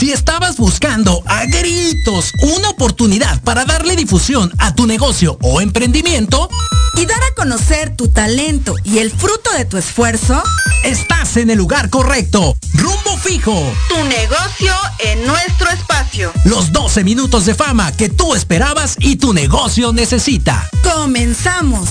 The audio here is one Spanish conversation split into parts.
Si estabas buscando a gritos una oportunidad para darle difusión a tu negocio o emprendimiento y dar a conocer tu talento y el fruto de tu esfuerzo, estás en el lugar correcto. Rumbo fijo. Tu negocio en nuestro espacio. Los 12 minutos de fama que tú esperabas y tu negocio necesita. Comenzamos.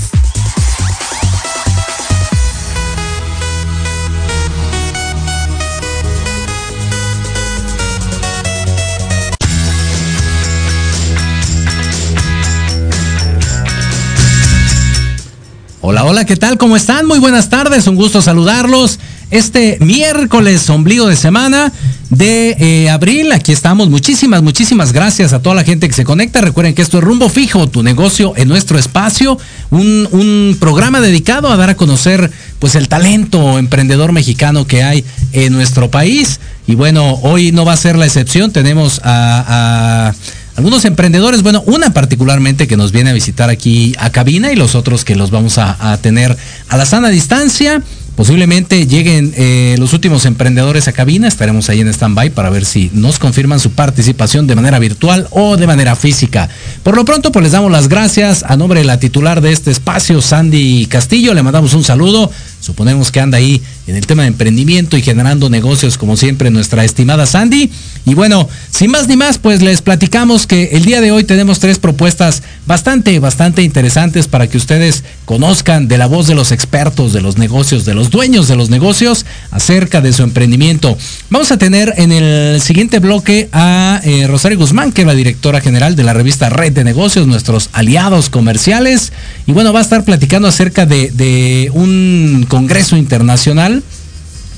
Hola, hola, ¿qué tal? ¿Cómo están? Muy buenas tardes, un gusto saludarlos. Este miércoles, ombligo de semana de eh, abril, aquí estamos. Muchísimas, muchísimas gracias a toda la gente que se conecta. Recuerden que esto es Rumbo Fijo, tu negocio en nuestro espacio. Un, programa dedicado a dar a conocer pues el talento emprendedor mexicano que hay en nuestro país. Y bueno, hoy no va a ser la excepción. Tenemos a algunos emprendedores, bueno, una particularmente que nos viene a visitar aquí a cabina y los otros que los vamos a, tener a la sana distancia. Posiblemente lleguen eh, los últimos emprendedores a cabina, estaremos ahí en stand-by para ver si nos confirman su participación de manera virtual o de manera física. Por lo pronto, pues les damos las gracias a nombre de la titular de este espacio, Sandy Castillo, le mandamos un saludo. Suponemos que anda ahí en el tema de emprendimiento y generando negocios, como siempre, nuestra estimada Sandy. Y bueno, sin más ni más, pues les platicamos que el día de hoy tenemos tres propuestas bastante, bastante interesantes para que ustedes conozcan de la voz de los expertos de los negocios, de los dueños de los negocios, acerca de su emprendimiento. Vamos a tener en el siguiente bloque a eh, Rosario Guzmán, que es la directora general de la revista Red de Negocios, nuestros aliados comerciales. Y bueno, va a estar platicando acerca de, de un congreso internacional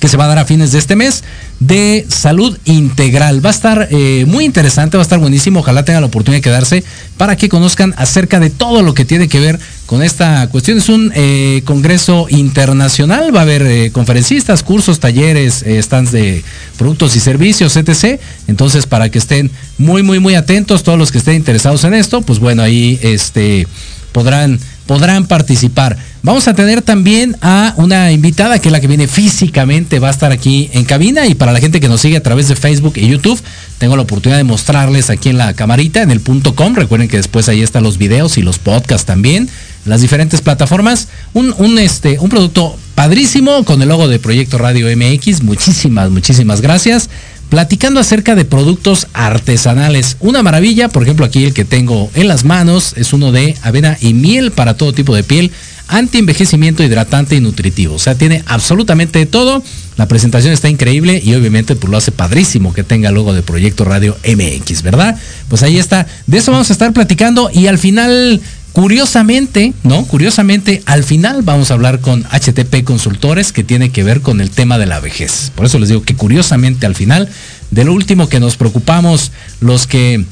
que se va a dar a fines de este mes de salud integral. Va a estar eh, muy interesante, va a estar buenísimo. Ojalá tengan la oportunidad de quedarse para que conozcan acerca de todo lo que tiene que ver con esta cuestión. Es un eh, congreso internacional, va a haber eh, conferencistas, cursos, talleres, eh, stands de productos y servicios, etc. Entonces, para que estén muy, muy, muy atentos, todos los que estén interesados en esto, pues bueno, ahí este, podrán podrán participar. Vamos a tener también a una invitada que es la que viene físicamente, va a estar aquí en cabina y para la gente que nos sigue a través de Facebook y YouTube, tengo la oportunidad de mostrarles aquí en la camarita, en el punto com. Recuerden que después ahí están los videos y los podcasts también, las diferentes plataformas. Un, este, un producto padrísimo con el logo de Proyecto Radio MX. Muchísimas, muchísimas gracias platicando acerca de productos artesanales. Una maravilla, por ejemplo, aquí el que tengo en las manos es uno de avena y miel para todo tipo de piel, anti-envejecimiento, hidratante y nutritivo. O sea, tiene absolutamente todo. La presentación está increíble y obviamente pues lo hace padrísimo que tenga logo de Proyecto Radio MX, ¿verdad? Pues ahí está. De eso vamos a estar platicando y al final Curiosamente, ¿no? Curiosamente, al final vamos a hablar con HTP Consultores que tiene que ver con el tema de la vejez. Por eso les digo que curiosamente al final, de lo último que nos preocupamos, los que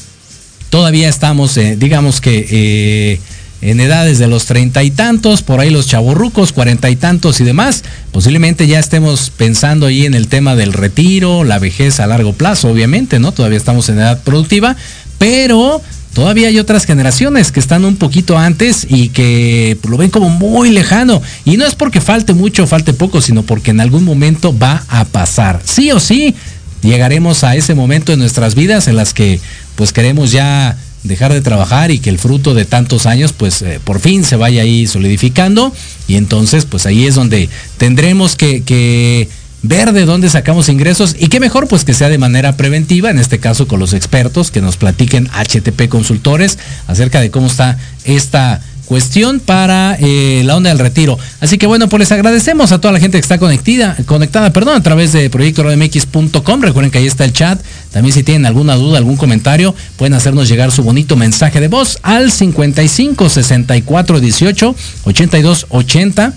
todavía estamos, eh, digamos que eh, en edades de los treinta y tantos, por ahí los chavorrucos, cuarenta y tantos y demás, posiblemente ya estemos pensando ahí en el tema del retiro, la vejez a largo plazo, obviamente, ¿no? Todavía estamos en edad productiva, pero todavía hay otras generaciones que están un poquito antes y que lo ven como muy lejano. Y no es porque falte mucho o falte poco, sino porque en algún momento va a pasar. Sí o sí, llegaremos a ese momento en nuestras vidas en las que pues queremos ya dejar de trabajar y que el fruto de tantos años pues eh, por fin se vaya ahí solidificando y entonces pues ahí es donde tendremos que ver de dónde sacamos ingresos y qué mejor pues que sea de manera preventiva, en este caso con los expertos que nos platiquen HTP Consultores acerca de cómo está esta cuestión para eh, la onda del retiro. Así que bueno, pues les agradecemos a toda la gente que está conectada, conectada, perdón, a través de proyectoromx.com. Recuerden que ahí está el chat. También si tienen alguna duda, algún comentario, pueden hacernos llegar su bonito mensaje de voz al 55 64 18 82 80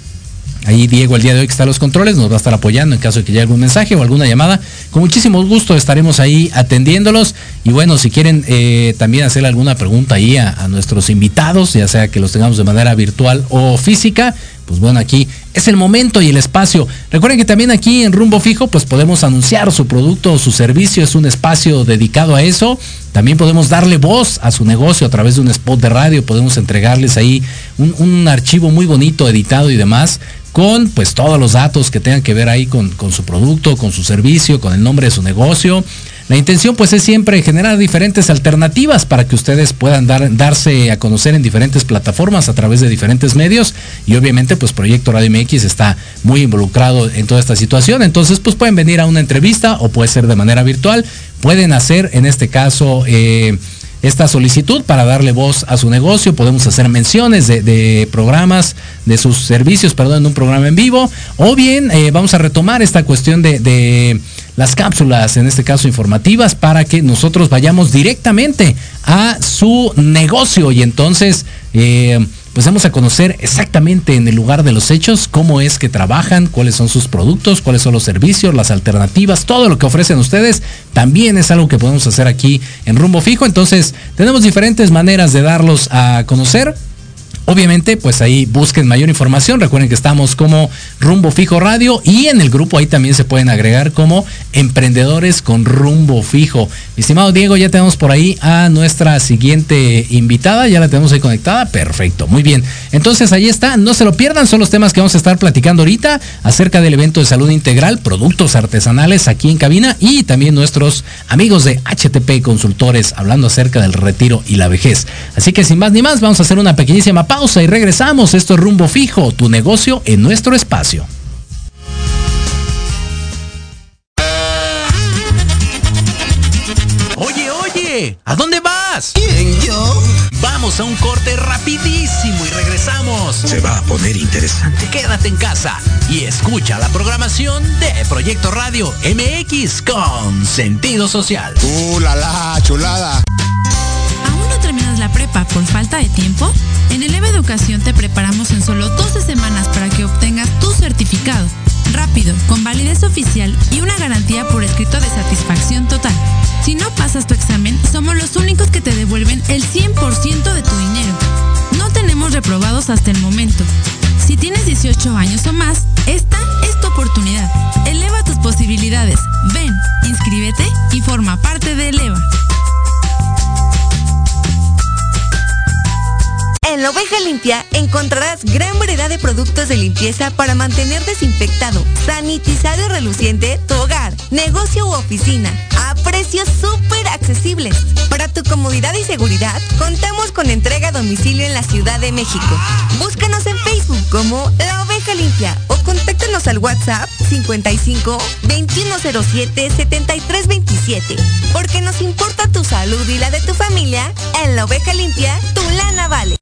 Ahí Diego el día de hoy que está en los controles nos va a estar apoyando en caso de que haya algún mensaje o alguna llamada. Con muchísimo gusto estaremos ahí atendiéndolos. Y bueno, si quieren eh, también hacer alguna pregunta ahí a, a, nuestros invitados, ya sea que los tengamos de manera virtual o física, pues bueno, aquí es el momento y el espacio. Recuerden que también aquí en Rumbo Fijo pues podemos anunciar su producto o su servicio, es un espacio dedicado a eso. También podemos darle voz a su negocio a través de un spot de radio, podemos entregarles ahí un, archivo muy bonito, editado y demás, con pues todos los datos que tengan que ver ahí con, con su producto, con su servicio, con el nombre de su negocio. La intención pues es siempre generar diferentes alternativas para que ustedes puedan dar, darse a conocer en diferentes plataformas a través de diferentes medios. Y obviamente pues Proyecto Radio MX está muy involucrado en toda esta situación, entonces pues pueden venir a una entrevista o puede ser de manera virtual, pueden hacer en este caso... Eh, esta solicitud para darle voz a su negocio. Podemos hacer menciones de, programas, de sus servicios, perdón, en un programa en vivo. O bien eh, vamos a retomar esta cuestión de las cápsulas, en este caso informativas, para que nosotros vayamos directamente a su negocio y entonces eh, pues vamos a conocer exactamente en el lugar de los hechos cómo es que trabajan, cuáles son sus productos, cuáles son los servicios, las alternativas, todo lo que ofrecen ustedes, también es algo que podemos hacer aquí en Rumbo Fijo. Entonces tenemos diferentes maneras de darlos a conocer. Obviamente, pues ahí busquen mayor información. Recuerden que estamos como Rumbo Fijo Radio y en el grupo ahí también se pueden agregar como Emprendedores con Rumbo Fijo. Mi estimado Diego, ya tenemos por ahí a nuestra siguiente invitada. Ya la tenemos ahí conectada. Perfecto, muy bien. Entonces ahí está. No se lo pierdan. Son los temas que vamos a estar platicando ahorita acerca del evento de salud integral, productos artesanales aquí en cabina y también nuestros amigos de HTP Consultores hablando acerca del retiro y la vejez. Así que sin más ni más, vamos a hacer una pequeñísima y regresamos. Esto es Rumbo Fijo, tu negocio en nuestro espacio. Oye, oye, ¿a dónde vas? ¿Quién, yo? Vamos a un corte rapidísimo y regresamos. Se va a poner interesante. Quédate en casa y escucha la programación de Proyecto Radio MX con sentido social. ¡Uh, la, la chulada! La prepa por falta de tiempo? En Eleva Educación te preparamos en solo 12 semanas para que obtengas tu certificado. Rápido, con validez oficial y una garantía por escrito de satisfacción total. Si no pasas tu examen, somos los únicos que te devuelven el 100% de tu dinero. No tenemos reprobados hasta el momento. Si tienes 18 años o más, esta es tu oportunidad. Eleva tus posibilidades. Ven, inscríbete y forma parte de Eleva. La oveja limpia encontrarás gran variedad de productos de limpieza para mantener desinfectado, sanitizado y reluciente tu hogar, negocio u oficina, a precios súper accesibles. Para tu comodidad y seguridad, contamos con entrega a domicilio en la Ciudad de México. Búscanos en Facebook como La Oveja Limpia o contáctanos al WhatsApp 55 2107 7327. Porque nos importa tu salud y la de tu familia, en La Oveja Limpia, tu lana vale.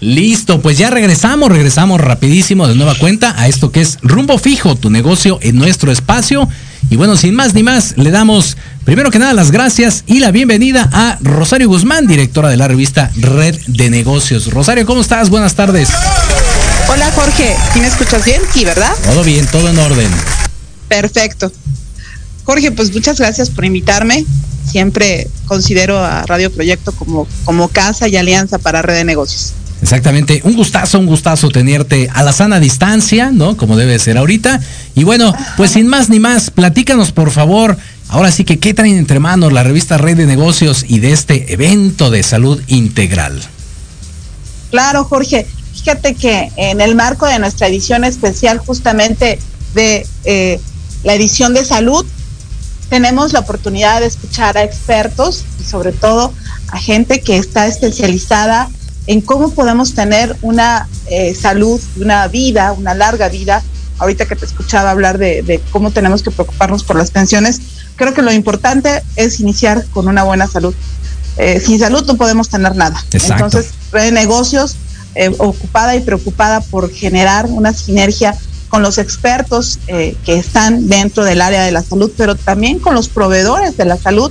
Listo, pues ya regresamos, regresamos rapidísimo de nueva cuenta a esto que es Rumbo Fijo, tu negocio en nuestro espacio. Y bueno, sin más ni más, le damos primero que nada las gracias y la bienvenida a Rosario Guzmán, directora de la revista Red de Negocios. Rosario, ¿cómo estás? Buenas tardes. Hola Jorge, ¿sí me escuchas bien? Sí, ¿verdad? Todo bien, todo en orden. Perfecto. Jorge, pues muchas gracias por invitarme. Siempre considero a Radio Proyecto como, como casa y alianza para Red de Negocios. Exactamente, un gustazo, un gustazo tenerte a la sana distancia, ¿no? Como debe ser ahorita. Y bueno, pues sin más ni más, platícanos por favor, ahora sí que qué traen entre manos la revista Red de Negocios y de este evento de salud integral. Claro, Jorge. fíjate que en el marco de nuestra edición especial justamente de eh, la edición de salud, tenemos la oportunidad de escuchar a expertos y sobre todo a gente que está especializada en cómo podemos tener una eh, salud, una vida, una larga vida. Ahorita que te escuchaba hablar de, cómo tenemos que preocuparnos por las pensiones, creo que lo importante es iniciar con una buena salud. Eh, sin salud no podemos tener nada. Entonces, Red Negocios, eh, ocupada y preocupada por generar una sinergia con los expertos eh, que están dentro del área de la salud, pero también con los proveedores de la salud,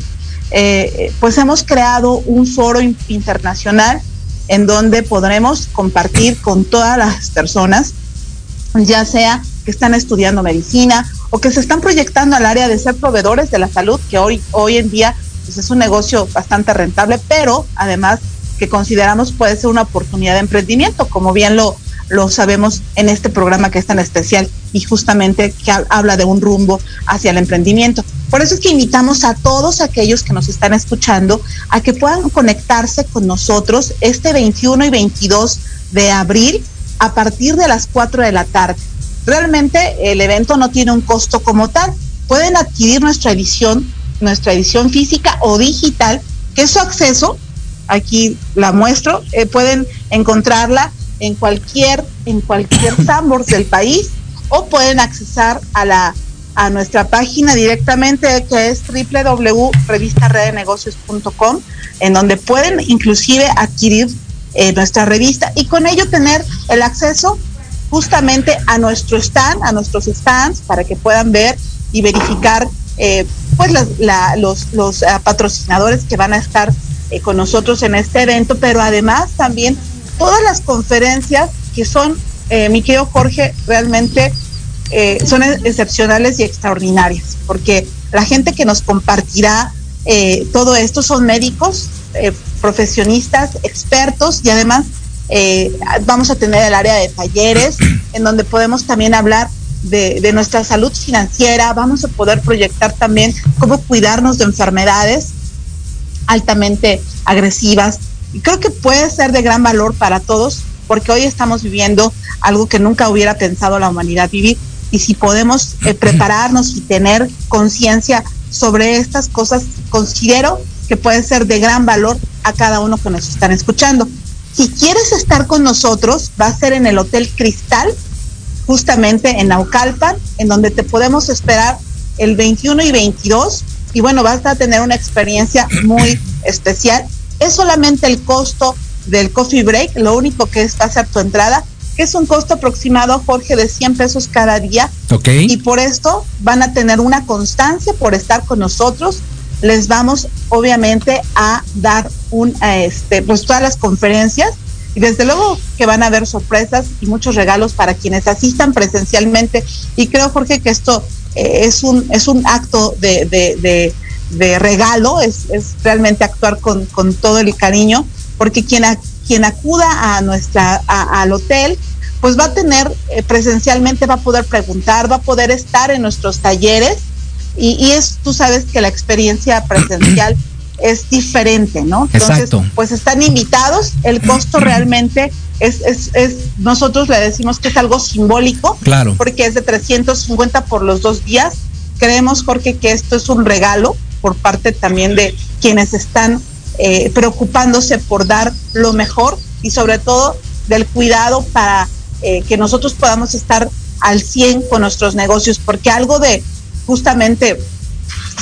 eh, pues hemos creado un foro internacional en donde podremos compartir con todas las personas, ya sea que están estudiando medicina o que se están proyectando al área de ser proveedores de la salud, que hoy, hoy en día pues es un negocio bastante rentable, pero además que consideramos puede ser una oportunidad de emprendimiento, como bien lo, lo sabemos en este programa que es tan especial y justamente que habla de un rumbo hacia el emprendimiento. Por eso es que invitamos a todos aquellos que nos están escuchando a que puedan conectarse con nosotros este 21 y 22 de abril a partir de las 4 de la tarde. Realmente el evento no tiene un costo como tal. Pueden adquirir nuestra edición, nuestra edición física o digital, que su acceso. Aquí la muestro. Eh, pueden encontrarla en cualquier, en cualquier Sambors del país o pueden accesar a la a nuestra página directamente que es www.revistaredenegocios.com en donde pueden inclusive adquirir eh, nuestra revista y con ello tener el acceso justamente a nuestro stand, a nuestros stands para que puedan ver y verificar eh, pues los, los ah, patrocinadores que van a estar eh, con nosotros en este evento, pero además también todas las conferencias que son, eh, mi querido Jorge, realmente eh, son excepcionales y extraordinarias, porque la gente que nos compartirá eh, todo esto son médicos, profesionistas, expertos y además vamos a tener el área de talleres en donde podemos también hablar de, de, nuestra salud financiera, vamos a poder proyectar también cómo cuidarnos de enfermedades altamente agresivas, y creo que puede ser de gran valor para todos, porque hoy estamos viviendo algo que nunca hubiera pensado la humanidad vivir. Y si podemos eh, prepararnos y tener conciencia sobre estas cosas, considero que puede ser de gran valor a cada uno que nos están escuchando. Si quieres estar con nosotros, va a ser en el Hotel Cristal, justamente en Naucalpan, en donde te podemos esperar el 21 y 22. Y bueno, vas a tener una experiencia muy especial es solamente el costo del coffee break, lo único que es hacer tu entrada, que es un costo aproximado, Jorge, de 100 pesos cada día. Ok. Y por esto van a tener una constancia por estar con nosotros. Les vamos, obviamente, a dar un, este, pues todas las conferencias y desde luego que van a haber sorpresas y muchos regalos para quienes asistan presencialmente. Y creo, Jorge, que esto eh, es un es un acto de, de de regalo, es, es realmente actuar con, con, todo el cariño, porque quien, quien acuda a nuestra, al hotel, pues va a tener eh, presencialmente, va a poder preguntar, va a poder estar en nuestros talleres y, y es, tú sabes que la experiencia presencial es diferente, ¿no? Entonces, pues están invitados, el costo realmente es, es, es, nosotros le decimos que es algo simbólico, claro. porque es de 350 por los dos días. Creemos, Jorge, que esto es un regalo por parte también de quienes están eh, preocupándose por dar lo mejor y sobre todo del cuidado para eh, que nosotros podamos estar al 100 con nuestros negocios, porque algo de justamente,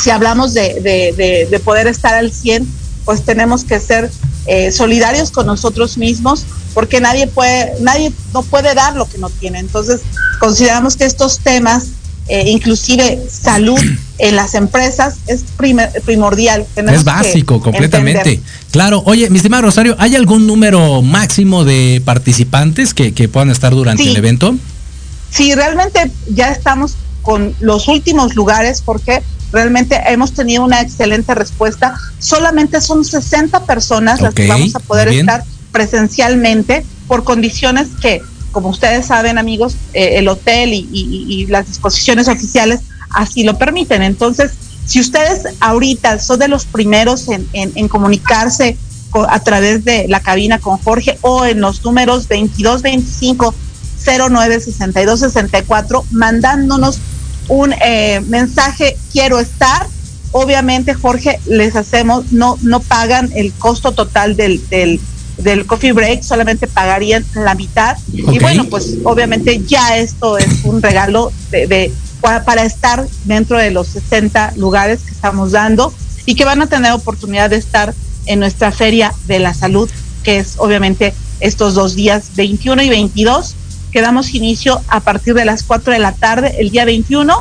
si hablamos de, de, poder estar al 100, pues tenemos que ser eh, solidarios con nosotros mismos, porque nadie puede, nadie no puede dar lo que no tiene. Entonces, consideramos que estos temas eh, inclusive salud en las empresas es primordial. es básico, completamente. Claro, oye, mi estimado Rosario, ¿hay algún número máximo de participantes que, puedan estar durante el evento? Sí, realmente ya estamos con los últimos lugares porque realmente hemos tenido una excelente respuesta. Solamente son 60 personas las que vamos a poder estar presencialmente por condiciones que como ustedes saben, amigos, eh, el hotel y, las disposiciones oficiales así lo permiten. Entonces, si ustedes ahorita son de los primeros en, comunicarse a través de la cabina con Jorge o en los números 2225 096264 mandándonos un eh, mensaje quiero estar. Obviamente, Jorge, les hacemos, no, no pagan el costo total del, del, del coffee break, solamente pagarían la mitad. Y bueno, pues obviamente ya esto es un regalo de, de para estar dentro de los 60 lugares que estamos dando y que van a tener oportunidad de estar en nuestra Feria de la Salud, que es obviamente estos dos días, 21 y 22, que damos inicio a partir de las 4 de la tarde, el día 21,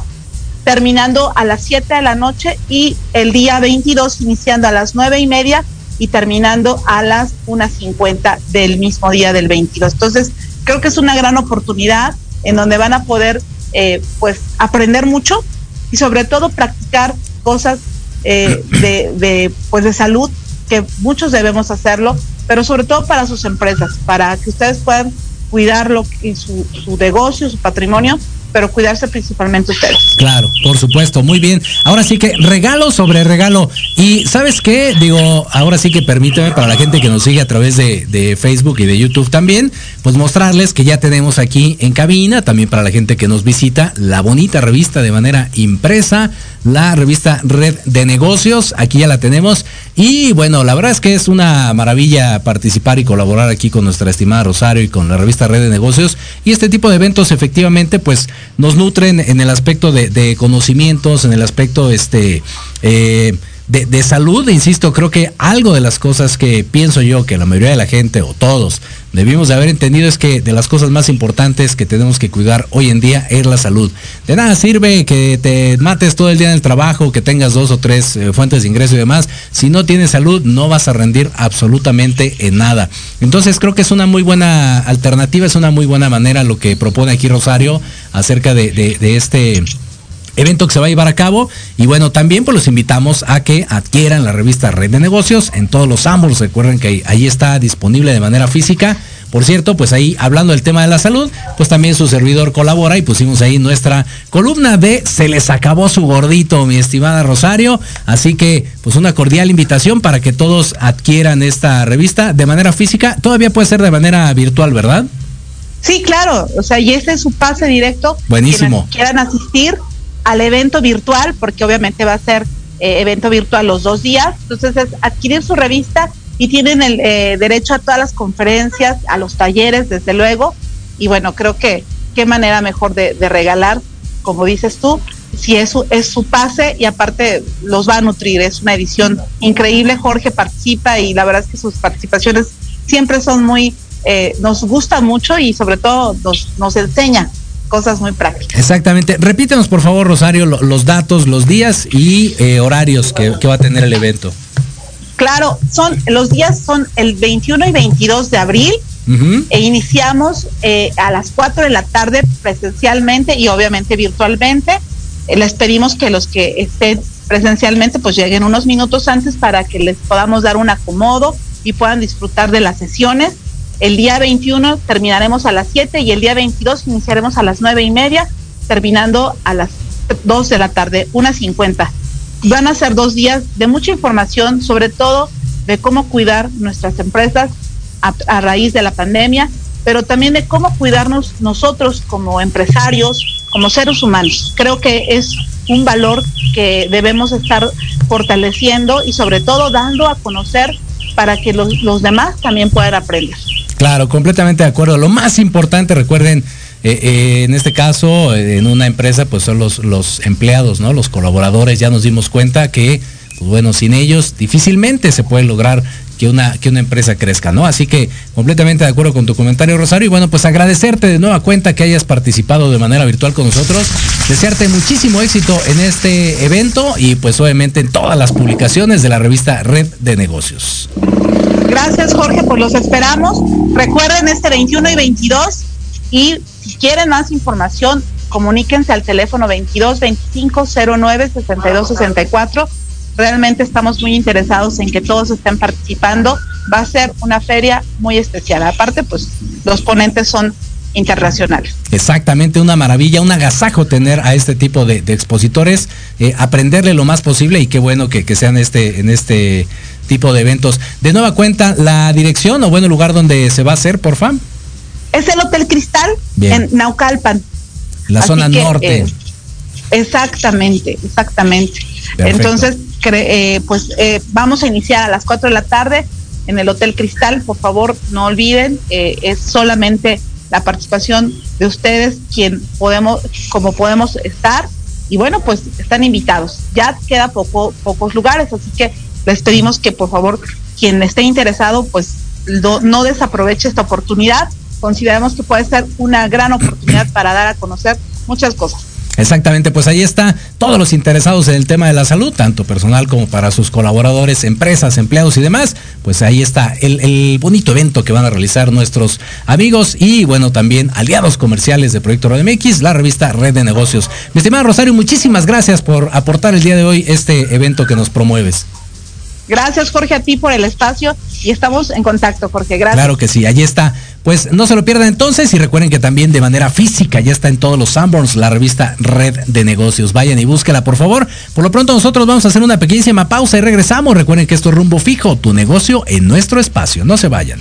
terminando a las 7 de la noche y el día 22 iniciando a las 9 y media y terminando a las 1.50 del mismo día del 22. Entonces, creo que es una gran oportunidad en donde van a poder eh, pues aprender mucho y sobre todo practicar cosas eh, de, de, pues de salud que muchos debemos hacerlo, pero sobre todo para sus empresas, para que ustedes puedan cuidar lo que, su, su negocio, su patrimonio pero cuidarse principalmente ustedes. Claro, por supuesto, muy bien. Ahora sí que regalo sobre regalo. Y sabes qué, digo, ahora sí que permíteme para la gente que nos sigue a través de, de, Facebook y de YouTube también, pues mostrarles que ya tenemos aquí en cabina, también para la gente que nos visita, la bonita revista de manera impresa la revista Red de Negocios. Aquí ya la tenemos. Y bueno, la verdad es que es una maravilla participar y colaborar aquí con nuestra estimada Rosario y con la revista Red de Negocios. Y este tipo de eventos efectivamente pues nos nutren en el aspecto de, conocimientos, en el aspecto este... Eh, de, de, salud, insisto, creo que algo de las cosas que pienso yo que la mayoría de la gente o todos debimos de haber entendido es que de las cosas más importantes que tenemos que cuidar hoy en día es la salud. De nada sirve que te mates todo el día en el trabajo, que tengas dos o tres eh, fuentes de ingreso y demás. Si no tienes salud, no vas a rendir absolutamente en nada. Entonces creo que es una muy buena alternativa, es una muy buena manera lo que propone aquí Rosario acerca de, de, de este evento que se va a llevar a cabo. Y bueno, también pues los invitamos a que adquieran la revista Red de Negocios en todos los ambos. Recuerden que ahí está disponible de manera física. Por cierto, pues ahí hablando del tema de la salud, pues también su servidor colabora y pusimos ahí nuestra columna de Se les acabó su gordito, mi estimada Rosario. Así que, pues una cordial invitación para que todos adquieran esta revista de manera física. Todavía puede ser de manera virtual, ¿verdad? Sí, claro. O sea, y este es su pase directo. Buenísimo. Quieran asistir al evento virtual, porque obviamente va a ser eh, evento virtual los dos días. Entonces es adquirir su revista y tienen el eh, derecho a todas las conferencias, a los talleres, desde luego. Y bueno, creo que qué manera mejor de, regalar, como dices tú, si es su, es su pase y aparte los va a nutrir. Es una edición increíble. Jorge participa y la verdad es que sus participaciones siempre son muy, eh, nos gusta mucho y sobre todo nos, nos enseña cosas muy prácticas. Exactamente. Repítenos, por favor, Rosario, lo, los datos, los días y eh, horarios que, que, va a tener el evento. Claro, son los días son el 21 y 22 de abril uh -huh. e iniciamos eh, a las 4 de la tarde presencialmente y obviamente virtualmente. Eh, les pedimos que los que estén presencialmente pues lleguen unos minutos antes para que les podamos dar un acomodo y puedan disfrutar de las sesiones. El día 21 terminaremos a las 7 y el día 22 iniciaremos a las 9 y media, terminando a las 2 de la tarde, 1.50. Van a ser dos días de mucha información, sobre todo de cómo cuidar nuestras empresas a, raíz de la pandemia, pero también de cómo cuidarnos nosotros como empresarios, como seres humanos. Creo que es un valor que debemos estar fortaleciendo y sobre todo dando a conocer para que los demás también puedan aprender. Claro, completamente de acuerdo. Lo más importante, recuerden, eh, eh, en este caso, en una empresa, pues son los, los empleados, ¿no? Los colaboradores. Ya nos dimos cuenta que, pues bueno, sin ellos difícilmente se puede lograr que una, que una empresa crezca, ¿no? Así que completamente de acuerdo con tu comentario, Rosario. Y bueno, pues agradecerte de nueva cuenta que hayas participado de manera virtual con nosotros. Desearte muchísimo éxito en este evento y pues obviamente en todas las publicaciones de la revista Red de Negocios. Gracias, Jorge, pues los esperamos. Recuerden este 21 y 22 y si quieren más información, comuníquense al teléfono 22 25 09 62 64 realmente estamos muy interesados en que todos estén participando. Va a ser una feria muy especial. Aparte, pues los ponentes son internacionales. Exactamente, una maravilla, un agasajo tener a este tipo de, expositores, eh, aprenderle lo más posible y qué bueno que, que sean este, en este tipo de eventos. De nueva cuenta, la dirección o bueno lugar donde se va a hacer, por favor. Es el Hotel Cristal en Naucalpan. La zona norte. Eh, exactamente, exactamente. Entonces, eh, pues eh, vamos a iniciar a las 4 de la tarde en el Hotel Cristal. Por favor, no olviden, es solamente la participación de ustedes quien podemos, como podemos estar. Y bueno, pues están invitados. Ya queda poco, pocos lugares, así que les pedimos que por favor quien esté interesado pues no, desaproveche esta oportunidad. Consideramos que puede ser una gran oportunidad para dar a conocer muchas cosas. Exactamente, pues ahí está todos los interesados en el tema de la salud, tanto personal como para sus colaboradores, empresas, empleados y demás. Pues ahí está el, bonito evento que van a realizar nuestros amigos y bueno, también aliados comerciales de Proyecto Radio MX, la revista Red de Negocios. Mi estimada Rosario, muchísimas gracias por aportar el día de hoy este evento que nos promueves. Gracias, Jorge, a ti por el espacio y estamos en contacto, Jorge. Gracias. Claro que sí, allí está. Pues no se lo pierdan entonces y recuerden que también de manera física ya está en todos los Sanborns la revista Red de Negocios. Vayan y búsquela, por favor. Por lo pronto nosotros vamos a hacer una pequeñísima pausa y regresamos. Recuerden que esto es rumbo fijo, tu negocio en nuestro espacio. No se vayan.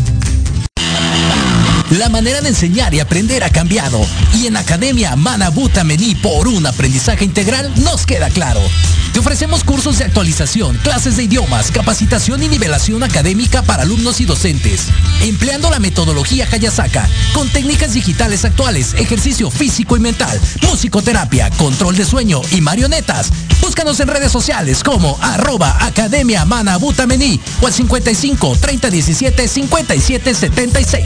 La manera de enseñar y aprender ha cambiado y en Academia Manabuta Mení por un aprendizaje integral nos queda claro. Te ofrecemos cursos de actualización, clases de idiomas, capacitación y nivelación académica para alumnos y docentes, empleando la metodología Hayasaka con técnicas digitales actuales, ejercicio físico y mental, musicoterapia, control de sueño y marionetas. Búscanos en redes sociales como arroba Academia Manabuta Mení o al 55 30 17 57 76.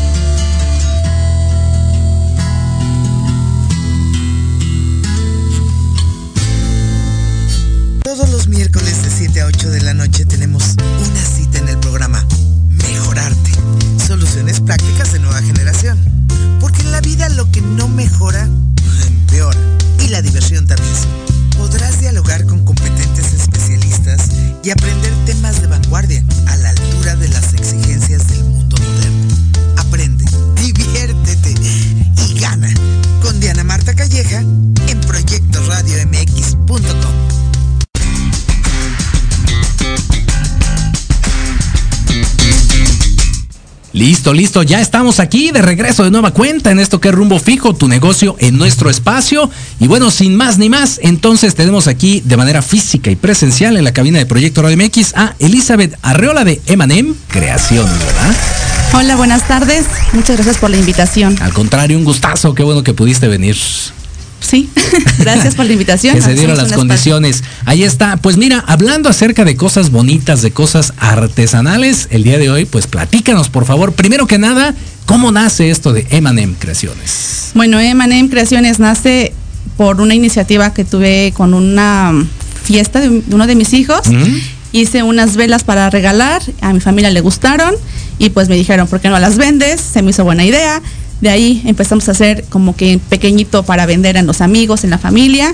Miércoles de 7 a 8 de la noche tenemos una cita en el programa Mejorarte. Soluciones prácticas de nueva generación. Porque en la vida lo que no mejora, empeora. Y la diversión también. Podrás dialogar con competentes especialistas y aprender temas de vanguardia a la altura de las exigencias del mundo moderno. Aprende, diviértete y gana con Diana Marta Calleja en proyectoradiomx.com. Listo, listo, ya estamos aquí de regreso de nueva cuenta en esto que es rumbo fijo, tu negocio en nuestro espacio. Y bueno, sin más ni más, entonces tenemos aquí de manera física y presencial en la cabina de Proyecto Radio MX a Elizabeth Arreola de Emanem Creaciones, ¿verdad? Hola, buenas tardes. Muchas gracias por la invitación. Al contrario, un gustazo, qué bueno que pudiste venir. Sí, gracias por la invitación. que se dieron las condiciones. Ahí está. Pues mira, hablando acerca de cosas bonitas, de cosas artesanales, el día de hoy, pues platícanos, por favor. Primero que nada, ¿cómo nace esto de Emanem Creaciones? Bueno, Emanem Creaciones nace por una iniciativa que tuve con una fiesta de, uno de mis hijos. Hice unas velas para regalar, a mi familia le gustaron y pues me dijeron, ¿por qué no las vendes? Se me hizo buena idea de ahí empezamos a hacer como que pequeñito para vender a los amigos, en la familia.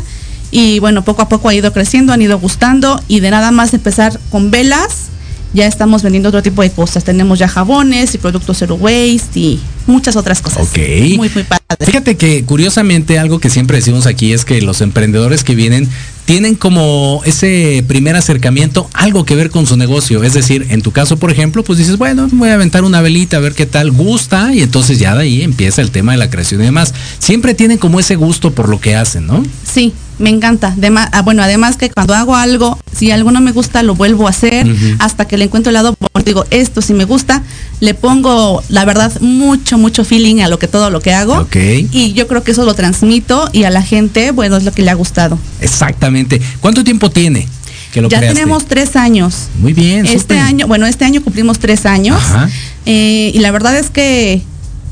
Y bueno, poco a poco ha ido creciendo, han ido gustando y de nada más empezar con velas, ya estamos vendiendo otro tipo de cosas. Tenemos ya jabones y productos zero waste y muchas otras cosas. Ok. Muy, muy padre. Fíjate que curiosamente algo que siempre decimos aquí es que los emprendedores que vienen tienen como ese primer acercamiento algo que ver con su negocio. Es decir, en tu caso, por ejemplo, pues dices, bueno, voy a aventar una velita a ver qué tal gusta y entonces ya de ahí empieza el tema de la creación y demás. Siempre tienen como ese gusto por lo que hacen, ¿no? Sí, me encanta. Además, ah, bueno, además que cuando hago algo, si algo no me gusta, lo vuelvo a hacer hasta que le encuentro el lado, digo, esto sí me gusta, le pongo, la verdad, mucho, mucho feeling a lo que todo lo que hago. Ok. Y yo creo que eso lo transmito y a la gente, bueno, es lo que le ha gustado. Exactamente. ¿Cuánto tiempo tiene? Que lo ya creaste? tenemos tres años. Muy bien. Este año, bueno, este año cumplimos tres años. Ajá. Eh, y la verdad es que,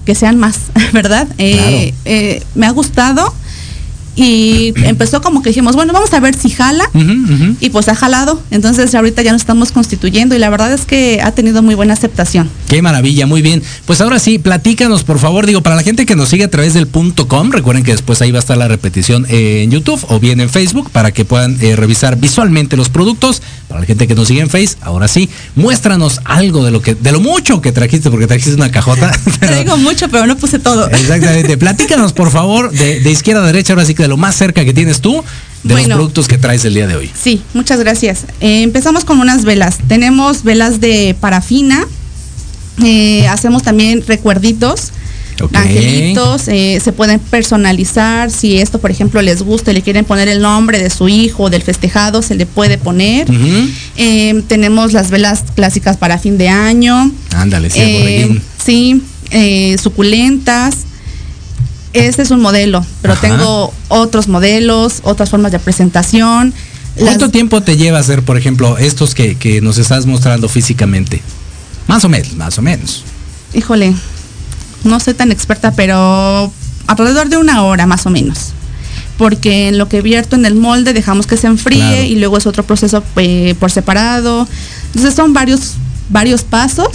que sean más, ¿verdad? Eh, eh, me ha gustado. Y empezó como que dijimos, bueno, vamos a ver si jala. Y pues ha jalado. Entonces ahorita ya nos estamos constituyendo y la verdad es que ha tenido muy buena aceptación. Qué maravilla, muy bien. Pues ahora sí, platícanos, por favor. Digo, para la gente que nos sigue a través del punto com, recuerden que después ahí va a estar la repetición eh, en YouTube o bien en Facebook para que puedan eh, revisar visualmente los productos. Para la gente que nos sigue en Face, ahora sí, muéstranos algo de lo que, de lo mucho que trajiste, porque trajiste una cajota. Traigo mucho, pero no puse todo. Exactamente. Platícanos, por favor, de, de izquierda a derecha, ahora sí que de lo más cerca que tienes tú, de los productos que traes el día de hoy. Sí, muchas gracias. Eh, empezamos con unas velas. Tenemos velas de parafina. Eh, hacemos también recuerditos. Ok. Angelitos, eh, se pueden personalizar. Si esto, por ejemplo, les gusta y le quieren poner el nombre de su hijo o del festejado, se le puede poner. Eh, tenemos las velas clásicas para fin de año. Ándale, sí, sí, suculentas. Este es un modelo, pero Ajá. tengo otros modelos, otras formas de presentación. ¿Cuánto Las- tiempo te lleva hacer, por ejemplo, estos que, que nos estás mostrando físicamente? Más o menos, más o menos. Híjole, no soy tan experta, pero alrededor de una hora más o menos. Porque en lo que vierto en el molde dejamos que se enfríe Claro. y luego es otro proceso eh, por separado. Entonces son varios, varios pasos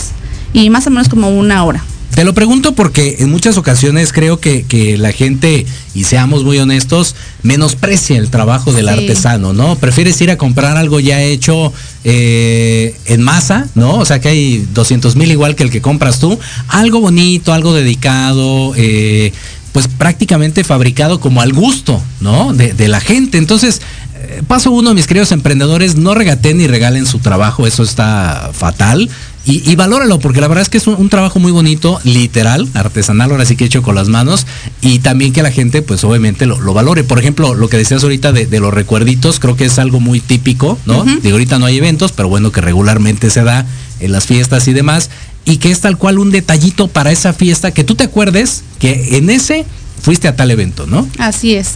y más o menos como una hora. Te lo pregunto porque en muchas ocasiones creo que, que la gente, y seamos muy honestos, menosprecia el trabajo del Sí. artesano, ¿no? Prefieres ir a comprar algo ya hecho eh, en masa, ¿no? O sea que hay 200 mil igual que el que compras tú. Algo bonito, algo dedicado, eh, pues prácticamente fabricado como al gusto, ¿no? De, de la gente. Entonces, eh, paso uno, mis queridos emprendedores, no regaten ni regalen su trabajo, eso está fatal. Y, y valóralo, porque la verdad es que es un, un trabajo muy bonito, literal, artesanal, ahora sí que hecho con las manos, y también que la gente, pues obviamente lo, lo valore. Por ejemplo, lo que decías ahorita de, de los recuerditos, creo que es algo muy típico, ¿no? Ujú. Digo, ahorita no hay eventos, pero bueno, que regularmente se da en las fiestas y demás, y que es tal cual un detallito para esa fiesta, que tú te acuerdes que en ese fuiste a tal evento, ¿no? Así es.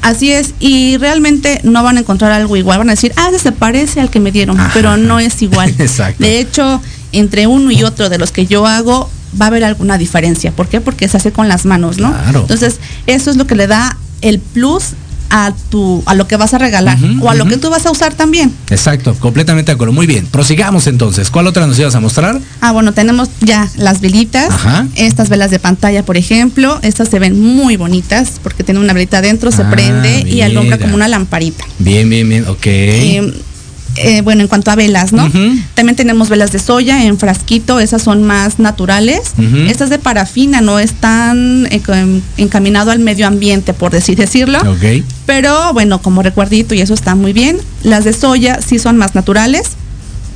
Así es, y realmente no van a encontrar algo igual, van a decir, ah, ese se parece al que me dieron, Ajá. pero no es igual. Exacto. De hecho, entre uno y otro de los que yo hago, va a haber alguna diferencia. ¿Por qué? Porque se hace con las manos, ¿no? Claro. Entonces, eso es lo que le da el plus a tu, a lo que vas a regalar o a lo que tú vas a usar también. Exacto, completamente de acuerdo. Muy bien, prosigamos entonces. ¿Cuál otra nos ibas a mostrar? Ah, bueno, tenemos ya las velitas. Ajá. Estas velas de pantalla, por ejemplo, estas se ven muy bonitas porque tienen una velita adentro, se Ah, prende y alumbra como una lamparita. Bien, bien, bien, ok. Eh, eh, bueno, en cuanto a velas, ¿no? También tenemos velas de soya en frasquito, esas son más naturales. Estas de parafina no están eh, encaminado al medio ambiente, por decir decirlo. ok. Pero bueno, como recuerdito y eso está muy bien. Las de soya sí son más naturales.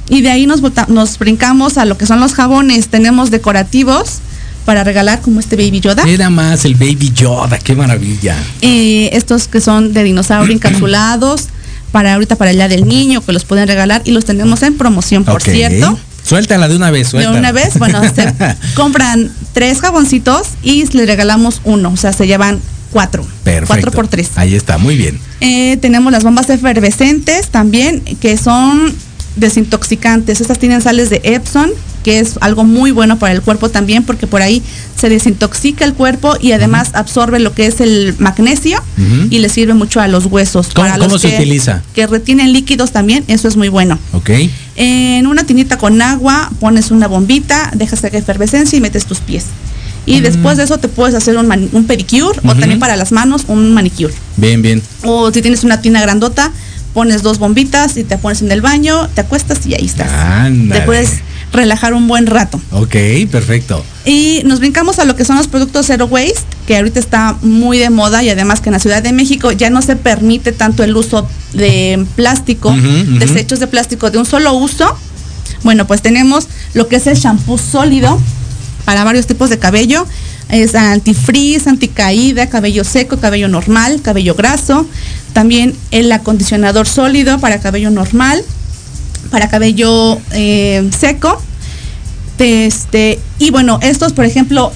Y de ahí nos, nos brincamos a lo que son los jabones. Tenemos decorativos para regalar como este Baby Yoda. Era más el Baby Yoda, qué maravilla. Eh, estos que son de dinosaurio encapsulados. Para ahorita para el día del niño que los pueden regalar y los tenemos en promoción, por cierto. Suéltala de una vez, De suéltala. una vez, bueno, se compran tres jaboncitos y les regalamos uno, o sea, se llevan cuatro. Perfecto. Cuatro por tres. Ahí está, muy bien. Eh, tenemos las bombas efervescentes también, que son desintoxicantes. Estas tienen sales de Epson, que es algo muy bueno para el cuerpo también, porque por ahí se desintoxica el cuerpo y además absorbe lo que es el magnesio y le sirve mucho a los huesos. ¿Cómo- Para cómo los se que- utiliza? Que retienen líquidos también, eso es muy bueno. Ok. En una tinita con agua pones una bombita, dejas que efervescencia y metes tus pies. Y después de eso te puedes hacer un, mani- un pedicure o también para las manos un manicure. Bien, bien. O si tienes una tina grandota, pones dos bombitas y te pones en el baño, te acuestas y ahí estás. Ándale. Te puedes relajar un buen rato. Ok, perfecto. Y nos brincamos a lo que son los productos zero waste, que ahorita está muy de moda y además que en la Ciudad de México ya no se permite tanto el uso de plástico, desechos de plástico de un solo uso. Bueno, pues tenemos lo que es el shampoo sólido para varios tipos de cabello. Es antifrizz, anticaída, cabello seco, cabello normal, cabello graso. También el acondicionador sólido para cabello normal, para cabello eh, seco. Este, y bueno, estos, por ejemplo,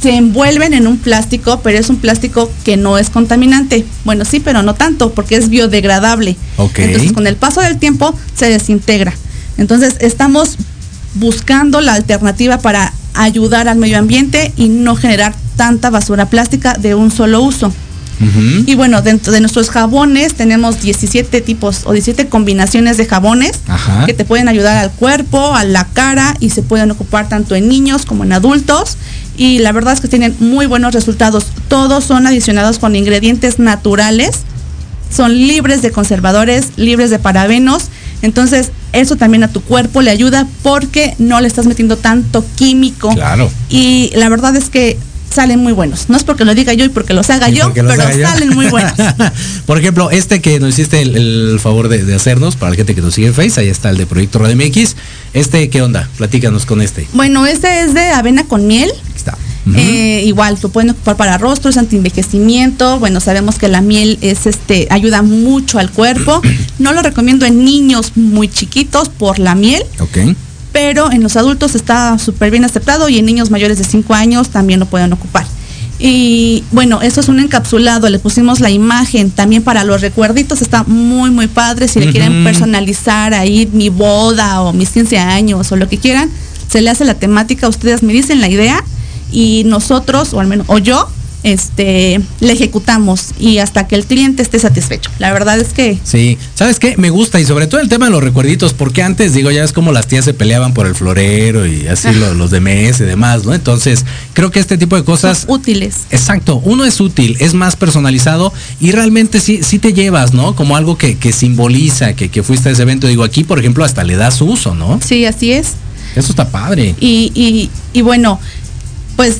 se envuelven en un plástico, pero es un plástico que no es contaminante. Bueno, sí, pero no tanto, porque es biodegradable. Entonces, con el paso del tiempo se desintegra. Entonces, estamos buscando la alternativa para ayudar al medio ambiente y no generar tanta basura plástica de un solo uso. Y bueno, dentro de nuestros jabones tenemos 17 tipos o 17 combinaciones de jabones Ajá. que te pueden ayudar al cuerpo, a la cara y se pueden ocupar tanto en niños como en adultos. Y la verdad es que tienen muy buenos resultados. Todos son adicionados con ingredientes naturales, son libres de conservadores, libres de parabenos. Entonces, eso también a tu cuerpo le ayuda porque no le estás metiendo tanto químico. Claro. Y la verdad es que salen muy buenos. No es porque lo diga yo y porque los haga yo, los pero haga yo. salen muy buenos. Por ejemplo, este que nos hiciste el, el favor de, de hacernos, para la gente que nos sigue en Face, ahí está el de Proyecto Radio MX. Este, ¿qué onda? Platícanos con este. Bueno, este es de avena con miel. Aquí está. Eh, igual, lo pueden ocupar para rostros, anti-envejecimiento. Bueno, sabemos que la miel es este, ayuda mucho al cuerpo. No lo recomiendo en niños muy chiquitos por la miel, Ok. Pero en los adultos está súper bien aceptado y en niños mayores de 5 años también lo pueden ocupar. Y bueno, eso es un encapsulado, le pusimos la imagen también para los recuerditos, está muy muy padre, si le quieren personalizar ahí mi boda o mis 15 años o lo que quieran, se le hace la temática, ustedes me dicen la idea y nosotros, o al menos, o yo, este, le ejecutamos y hasta que el cliente esté satisfecho. La verdad es que Sí, ¿sabes qué? Me gusta y sobre todo el tema de los recuerditos, porque antes, digo, ya es como las tías se peleaban por el florero y así lo- los de mes y demás, ¿no? Entonces, creo que este tipo de cosas... son útiles. Exacto, uno es útil, es más personalizado y realmente sí, sí te llevas, ¿no? Como algo que, que simboliza que, que fuiste a ese evento. Digo, aquí, por ejemplo, hasta le das uso, ¿no? Sí, así es. Eso está padre. Y, y, y bueno, pues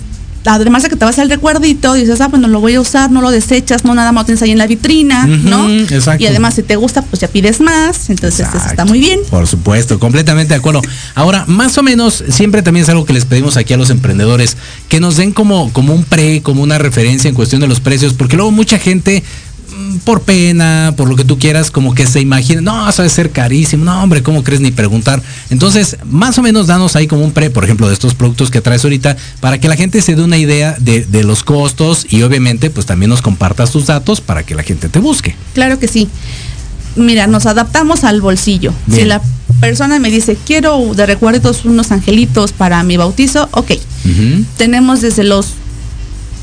además de que te vas al recuerdito, dices, ah, bueno, lo voy a usar, no lo desechas, no nada más lo tienes ahí en la vitrina, ¿no? exacto. Y además si te gusta, pues ya pides más, entonces eso está muy bien. Por supuesto, completamente de acuerdo. Ahora, más o menos, siempre también es algo que les pedimos aquí a los emprendedores, que nos den como, como un pre, como una referencia en cuestión de los precios, porque luego mucha gente, por pena, por lo que tú quieras, como que se imagina, no, eso debe ser carísimo, no, hombre, ¿cómo crees ni preguntar? Entonces, más o menos danos ahí como un pre, por ejemplo, de estos productos que traes ahorita, para que la gente se dé una idea de, de los costos y obviamente, pues también nos compartas tus datos para que la gente te busque. Claro que sí. Mira, nos adaptamos al bolsillo. Si la persona me dice, quiero de recuerdos unos angelitos para mi bautizo, ok. Tenemos desde los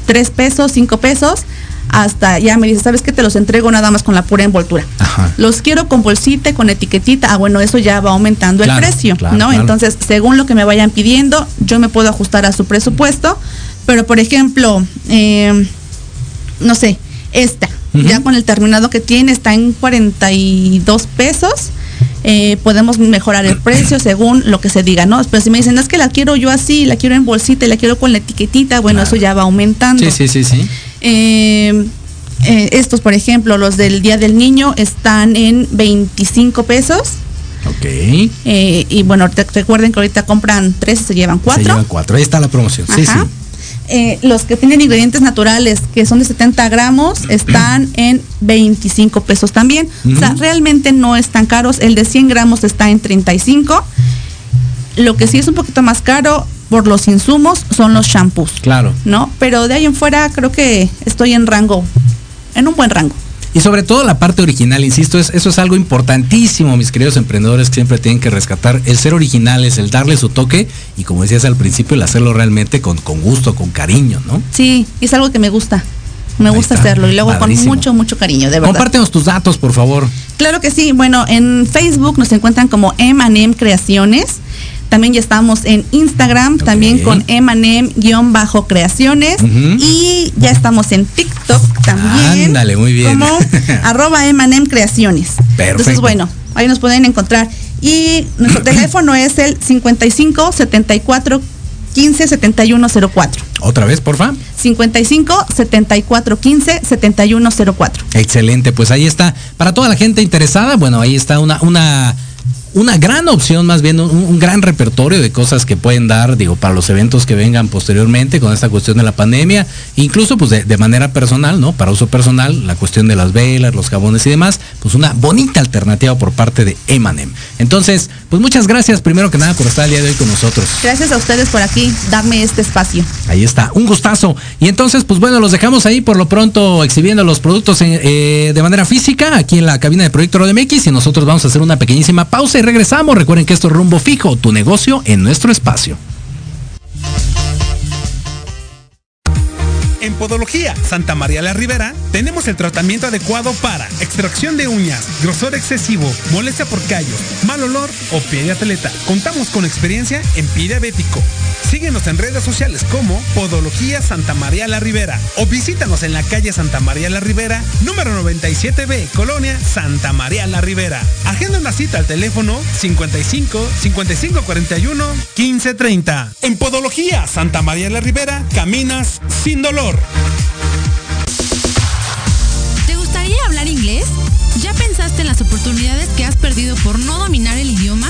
3 pesos, 5 pesos, hasta ya me dice, ¿sabes qué? Te los entrego nada más con la pura envoltura. Ajá. Los quiero con bolsita, con etiquetita. Ah, bueno, eso ya va aumentando Claro, el precio, claro, ¿no? claro. Entonces, según lo que me vayan pidiendo, yo me puedo ajustar a su presupuesto. Pero, por ejemplo, eh, no sé, esta, ya con el terminado que tiene, está en 42 pesos. Eh, podemos mejorar el precio según lo que se diga, ¿no? Pero si me dicen, es que la quiero yo así, la quiero en bolsita y la quiero con la etiquetita, bueno, eso ya va aumentando. Sí, sí, sí, sí. Eh, eh, estos, por ejemplo, los del Día del Niño están en 25 pesos. Ok. Eh, y bueno, te- recuerden que ahorita compran tres y se llevan Se cuatro. llevan cuatro. Ahí está la promoción. Sí, Ajá. sí. Eh, los que tienen ingredientes naturales, que son de 70 gramos, están en 25 pesos también. O sea, realmente no están caros. El de 100 gramos está en 35. Lo que sí es un poquito más caro por los insumos son los shampoos, Claro. ¿no? Pero de ahí en fuera creo que estoy en rango, en un buen rango. Y sobre todo la parte original, insisto, es, eso es algo importantísimo, mis queridos emprendedores, que siempre tienen que rescatar el ser originales, el darle su toque y como decías al principio, el hacerlo realmente con, con gusto, con cariño, ¿no? Sí, es algo que me gusta. Me Ahí gusta está, hacerlo y luego padrísimo. con mucho, mucho cariño, de verdad. Compártenos tus datos, por favor. Claro que sí. Bueno, en Facebook nos encuentran como M&M Creaciones. También ya estamos en Instagram, también con emanem-creaciones. Y ya estamos en TikTok también. Ándale, muy bien. Como arroba emanem creaciones. Entonces, bueno, ahí nos pueden encontrar. Y nuestro teléfono es el 55 74 15 71 04. Otra vez, porfa. 55 74 15 71 04. Excelente, pues ahí está. Para toda la gente interesada, bueno, ahí está una, una una gran opción, más bien un, gran repertorio de cosas que pueden dar, digo, para los eventos que vengan posteriormente con esta cuestión de la pandemia, incluso pues de, manera personal, ¿no? Para uso personal, la cuestión de las velas, los jabones y demás, pues una bonita alternativa por parte de Emanem. Entonces, pues muchas gracias primero que nada por estar el día de hoy con nosotros. Gracias a ustedes por aquí, darme este espacio. Ahí está, un gustazo. Y entonces, pues bueno, los dejamos ahí por lo pronto exhibiendo los productos eh, de manera física aquí en la cabina de Proyecto MX y nosotros vamos a hacer una pequeñísima pausa regresamos. Recuerden que esto es rumbo fijo, tu negocio en nuestro espacio. En Podología Santa María la Ribera tenemos el tratamiento adecuado para extracción de uñas, grosor excesivo, molestia por callos, mal olor o pie de atleta. Contamos con experiencia en pie diabético. Síguenos en redes sociales como Podología Santa María la Ribera o visítanos en la calle Santa María la Ribera, número 97B, Colonia Santa María la Ribera. Agenda una cita al teléfono 55 55 41 15 30. En Podología Santa María la Ribera caminas sin dolor. ¿Te gustaría hablar inglés? ¿Ya pensaste en las oportunidades que has perdido por no dominar el idioma?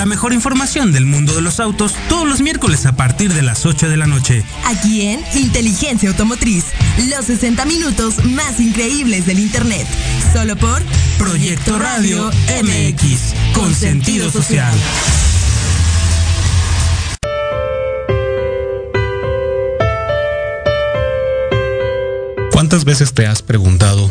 La mejor información del mundo de los autos todos los miércoles a partir de las 8 de la noche. Aquí en Inteligencia Automotriz, los 60 minutos más increíbles del Internet. Solo por Proyecto Radio MX, con sentido social. ¿Cuántas veces te has preguntado,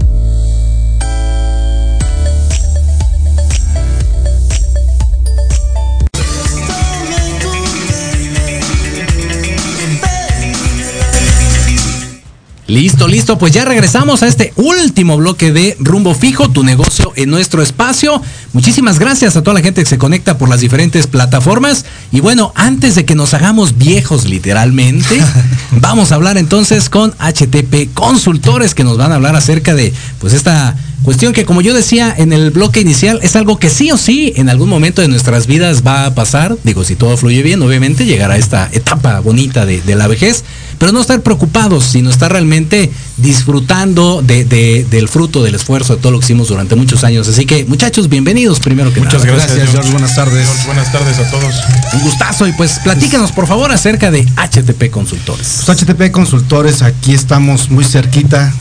Listo, listo, pues ya regresamos a este último bloque de Rumbo Fijo, tu negocio en nuestro espacio. Muchísimas gracias a toda la gente que se conecta por las diferentes plataformas. Y bueno, antes de que nos hagamos viejos literalmente, vamos a hablar entonces con HTP Consultores que nos van a hablar acerca de pues esta Cuestión que como yo decía en el bloque inicial, es algo que sí o sí en algún momento de nuestras vidas va a pasar. Digo, si todo fluye bien, obviamente llegará esta etapa bonita de, la vejez, pero no estar preocupados, sino estar realmente disfrutando del fruto del esfuerzo de todo lo que hicimos durante muchos años. Así que muchachos, bienvenidos primero que Muchas nada. Muchas gracias, George. Buenas tardes. buenas tardes a todos. Un gustazo y pues platícanos por favor acerca de HTP Consultores. Pues HTP Consultores, aquí estamos muy cerquita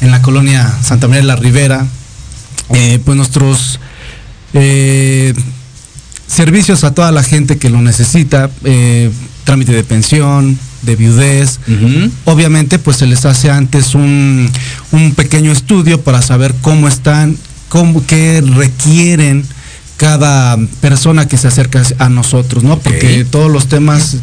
en la colonia Santa María de la Ribera. Eh, pues nuestros eh, servicios a toda la gente que lo necesita, eh, trámite de pensión, de viudez. Obviamente, pues se les hace antes un, pequeño estudio para saber cómo están, cómo, qué requieren cada persona que se acerca a nosotros, ¿no? Porque todos los temas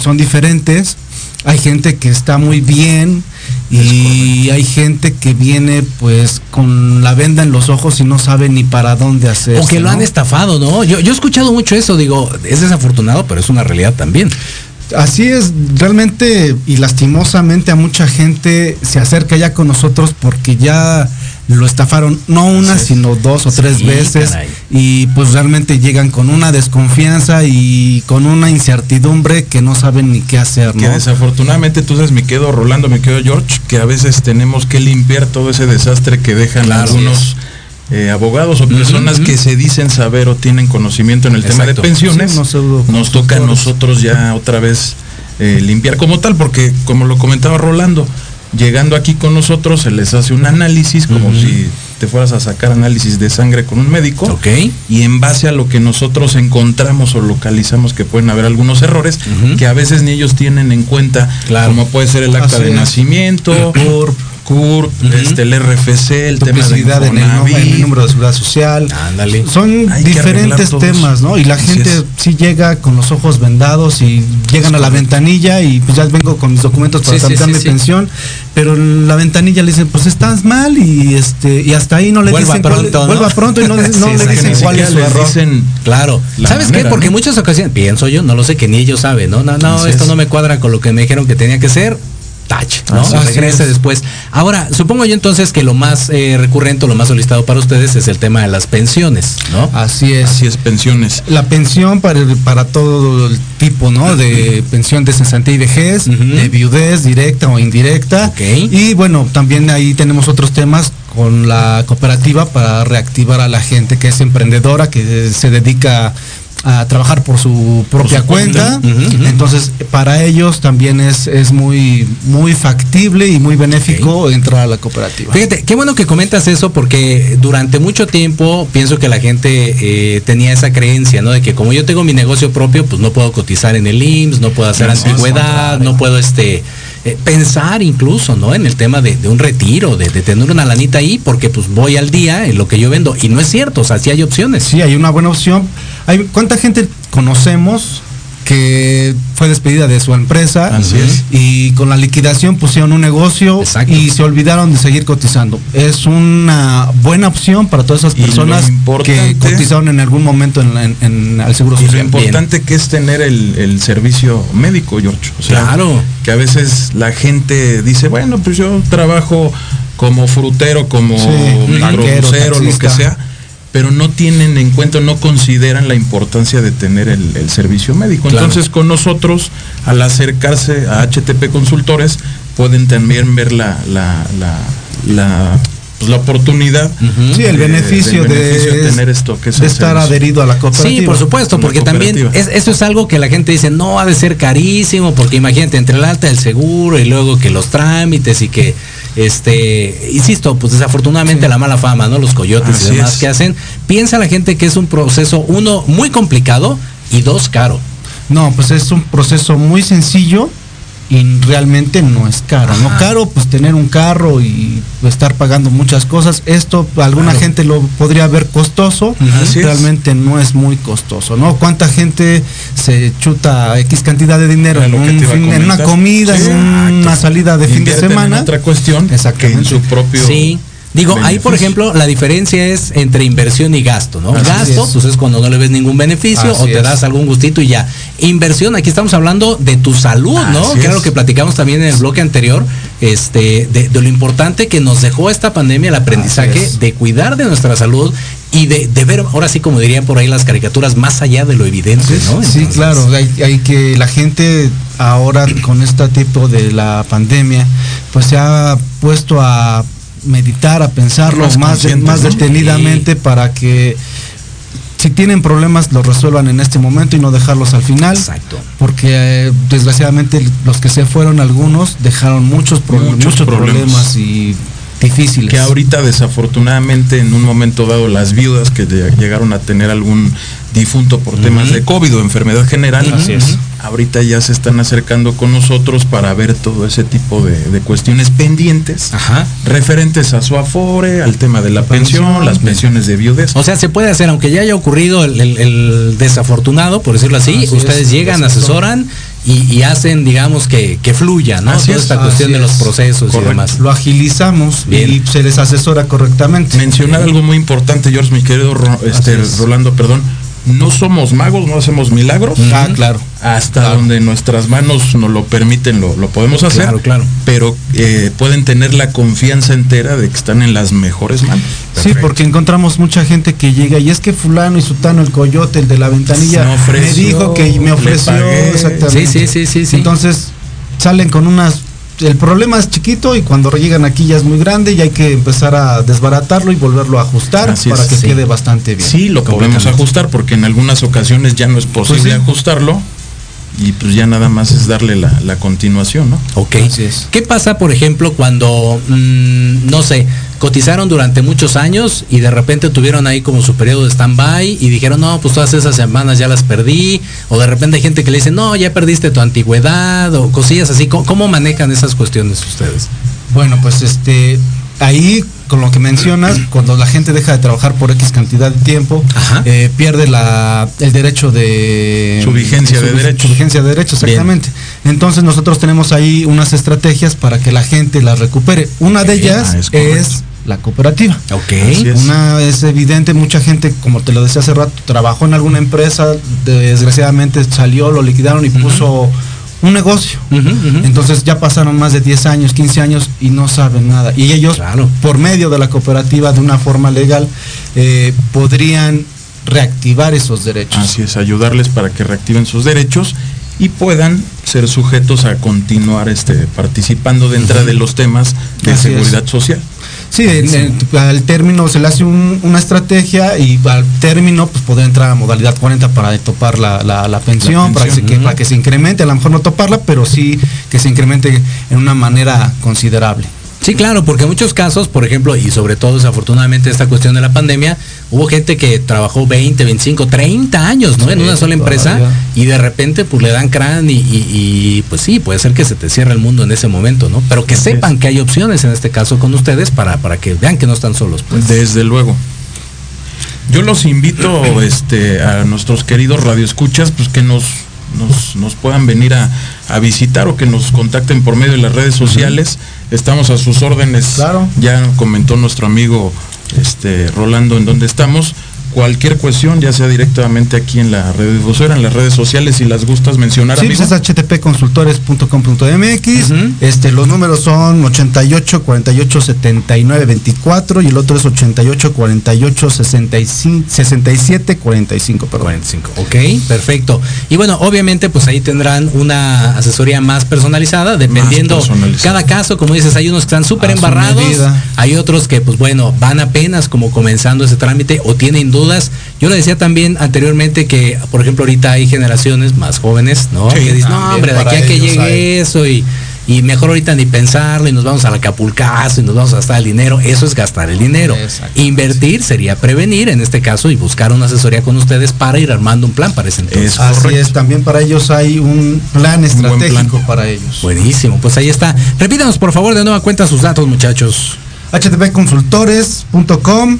son diferentes. Hay gente que está muy bien y hay gente que viene pues con la venda en los ojos y no sabe ni para dónde hacer. O que lo han estafado, ¿no? Yo, yo he escuchado mucho eso, digo, es desafortunado, pero es una realidad también. Así es, realmente y lastimosamente a mucha gente se acerca ya con nosotros porque ya lo estafaron no una, sino dos o tres veces y pues realmente llegan con una desconfianza y con una incertidumbre que no saben ni qué hacer. Que desafortunadamente entonces me quedo Rolando, me quedo George, que a veces tenemos que limpiar todo ese desastre que dejan algunos eh, abogados o personas que se dicen saber o tienen conocimiento en el tema de pensiones. nos toca a nosotros ya otra vez eh, limpiar como tal, porque como lo comentaba Rolando, llegando aquí con nosotros se les hace un análisis como si te fueras a sacar análisis de sangre con un médico. Ok. Y en base a lo que nosotros encontramos o localizamos que pueden haber algunos errores, que a veces ni ellos tienen en cuenta, como puede ser el acta de nacimiento, CURP, este, el RFC, el tema de en el, número de seguridad social. Ándale. Son diferentes temas, ¿no? Y la gente sí llega con los ojos vendados y llegan a la ventanilla y pues ya vengo con mis documentos para tramitar mi pensión, pero la ventanilla le dicen, pues estás mal y este y hasta ahí no le vuelva dicen pronto, cuál, vuelva pronto y no, le dicen cuál es su error. claro. ¿Sabes qué? Porque muchas ocasiones, pienso yo, no lo sé que ni ellos saben, ¿no? No, no, esto no me cuadra con lo que me dijeron que tenía que ser touch, ¿no? Regrese después. Ahora, supongo yo entonces que lo más eh, recurrente, lo más solicitado para ustedes es el tema de las pensiones, ¿no? Así es. Así es, pensiones. La pensión para, para todo el tipo, ¿no? De pensión de cesantía y vejez, de viudez directa o indirecta. Y bueno, también ahí tenemos otros temas con la cooperativa para reactivar a la gente que es emprendedora, que se dedica a trabajar por su propia cuenta. Entonces, para ellos también es, es muy, muy factible y muy benéfico entrar a la cooperativa. Fíjate, qué bueno que comentas eso porque durante mucho tiempo pienso que la gente eh, tenía esa creencia, ¿no? De que como yo tengo mi negocio propio, pues no puedo cotizar en el IMSS, no puedo hacer antigüedad, no puedo este eh, pensar incluso, ¿no? En el tema de, un retiro, de, de, tener una lanita ahí, porque pues voy al día en lo que yo vendo. Y no es cierto, o sea, sí hay opciones. Sí, hay una buena opción. Hay, ¿Cuánta gente conocemos que fue despedida de su empresa y con la liquidación pusieron un negocio y se olvidaron de seguir cotizando. Es una buena opción para todas esas personas que cotizaron en algún momento en, el seguro social. lo importante que es tener el, servicio médico, George. claro. Que a veces la gente dice, bueno, pues yo trabajo como frutero, como sí, lo que sea pero no tienen en cuenta, no consideran la importancia de tener el, servicio médico. Entonces con nosotros, al acercarse a HTP Consultores, pueden también ver la, la, la, pues, oportunidad. Sí, el beneficio, de, tener esto, que de estar adherido a la cooperativa. Sí, por supuesto, porque también es, eso es algo que la gente dice, no ha de ser carísimo, porque imagínate, entre el alta del seguro y luego que los trámites y que este, insisto, pues desafortunadamente la mala fama, ¿no? Los coyotes y demás que hacen, piensa la gente que es un proceso, uno, muy complicado y dos, caro. No, pues es un proceso muy sencillo y realmente no es caro. No caro, pues tener un carro y estar pagando muchas cosas. Esto alguna gente lo podría ver costoso, realmente no es muy costoso, ¿no? ¿Cuánta gente se chuta X cantidad de dinero en, una comida, en una salida de fin de semana? otra cuestión que en su propio sí. Digo, ahí por ejemplo la diferencia es entre inversión y gasto, ¿no? gasto, pues es cuando no le ves ningún beneficio o te das algún gustito y ya. Inversión, aquí estamos hablando de tu salud, ¿no? que era lo que platicamos también en el bloque anterior, este, de, lo importante que nos dejó esta pandemia, el aprendizaje de cuidar de nuestra salud y de, ver, ahora sí como dirían por ahí las caricaturas, más allá de lo evidente, ¿no? sí, claro, hay, hay, que la gente ahora con este tipo de la pandemia, pues se ha puesto a meditar, a pensarlo más, más, detenidamente para que si tienen problemas los resuelvan en este momento y no dejarlos al final. Exacto. Porque eh, desgraciadamente los que se fueron algunos dejaron muchos, muchos, problemas. y difíciles. Que ahorita desafortunadamente en un momento dado las viudas que llegaron a tener algún difunto por temas de COVID o enfermedad general, Así es. ahorita ya se están acercando con nosotros para ver todo ese tipo de, cuestiones pendientes referentes a su afore, al tema de la, pensión, las pensiones de viudes. O sea, se puede hacer, aunque ya haya ocurrido el, desafortunado, por decirlo así, ustedes llegan, asesoran y, hacen, digamos, que, que fluya, ¿no? Toda esta cuestión de los procesos y demás. Lo agilizamos y se les asesora correctamente. Mencionar algo muy importante, George, mi querido este, Rolando, perdón no somos magos, no hacemos milagros. Ah, claro. Hasta donde nuestras manos nos lo permiten, lo, podemos hacer. Claro, claro. Pero eh, pueden tener la confianza entera de que están en las mejores manos. Sí, porque encontramos mucha gente que llega y es que fulano y sutano, el coyote, el de la ventanilla, me, dijo que me ofreció exactamente. Sí, sí, sí, sí. Entonces salen con unas el problema es chiquito y cuando llegan aquí ya es muy grande y hay que empezar a desbaratarlo y volverlo a ajustar para que quede bastante bien. Sí, lo podemos ajustar porque en algunas ocasiones ya no es posible pues ajustarlo y pues ya nada más es darle la, continuación, ¿no? Ok. ¿Qué pasa, por ejemplo, cuando, mm, no sé, cotizaron durante muchos años y de repente tuvieron ahí como su periodo de stand-by y dijeron, no, pues todas esas semanas ya las perdí, o de repente hay gente que le dice, no, ya perdiste tu antigüedad, o cosillas así. ¿Cómo, manejan esas cuestiones ustedes? Bueno, pues este, ahí con lo que mencionas, cuando la gente deja de trabajar por X cantidad de tiempo, eh, pierde la, el derecho de... Su vigencia de, derecho. Su vigencia de derecho, exactamente. Entonces nosotros tenemos ahí unas estrategias para que la gente la recupere. Una de ellas ah, es, la cooperativa. Ok. Una es evidente, mucha gente, como te lo decía hace rato, trabajó en alguna empresa, desgraciadamente salió, lo liquidaron y puso un negocio. Entonces ya pasaron más de 10 años, 15 años y no saben nada. Y ellos, por medio de la cooperativa, de una forma legal, eh, podrían reactivar esos derechos. Así es, ayudarles para que reactiven sus derechos y puedan ser sujetos a continuar este, participando dentro de los temas de seguridad social. Sí, al término se le hace una estrategia y al término pues podrá entrar a modalidad 40 para topar la, pensión, Para, que para que se incremente, a lo mejor no toparla, pero sí que se incremente en una manera considerable. Sí, claro, porque en muchos casos, por ejemplo, y sobre todo desafortunadamente esta cuestión de la pandemia, hubo gente que trabajó 20, 25, 30 años, ¿no? en una sola empresa y de repente pues le dan crán y, pues sí, puede ser que se te cierre el mundo en ese momento, ¿no? Pero que sepan que hay opciones en este caso con ustedes para, para que vean que no están solos. Pues. Desde luego. Yo los invito este, a nuestros queridos radioescuchas, pues que nos nos, puedan venir a, visitar o que nos contacten por medio de las redes sociales. Estamos a sus órdenes. Claro. Ya comentó nuestro amigo este, Rolando en dónde estamos cualquier cuestión, ya sea directamente aquí en la red difusora, en las redes sociales, si las gustas mencionar. Sí, pues es httpconsultores.com.mx. este, los números son 88 48 79 24 y el otro es 88 48 65, 67 45. Perdón. 45. Ok, perfecto. Y bueno, obviamente, pues ahí tendrán una asesoría más personalizada, dependiendo cada caso, como dices, hay unos que están súper embarrados, hay otros que, pues bueno, van apenas como comenzando ese trámite o tienen dudas yo le decía también anteriormente que, por ejemplo, ahorita hay generaciones más jóvenes, ¿no? que dicen, no, hombre, de aquí a que llegue eso y, y mejor ahorita ni pensarlo y nos vamos al acapulcazo y nos vamos a gastar el dinero. Eso es gastar el dinero. Invertir sería prevenir en este caso y buscar una asesoría con ustedes para ir armando un plan para ese entonces. Así es, también para ellos hay un plan estratégico para ellos. Buenísimo, pues ahí está. Repítanos por favor de nueva cuenta sus datos muchachos. htpconsultores.com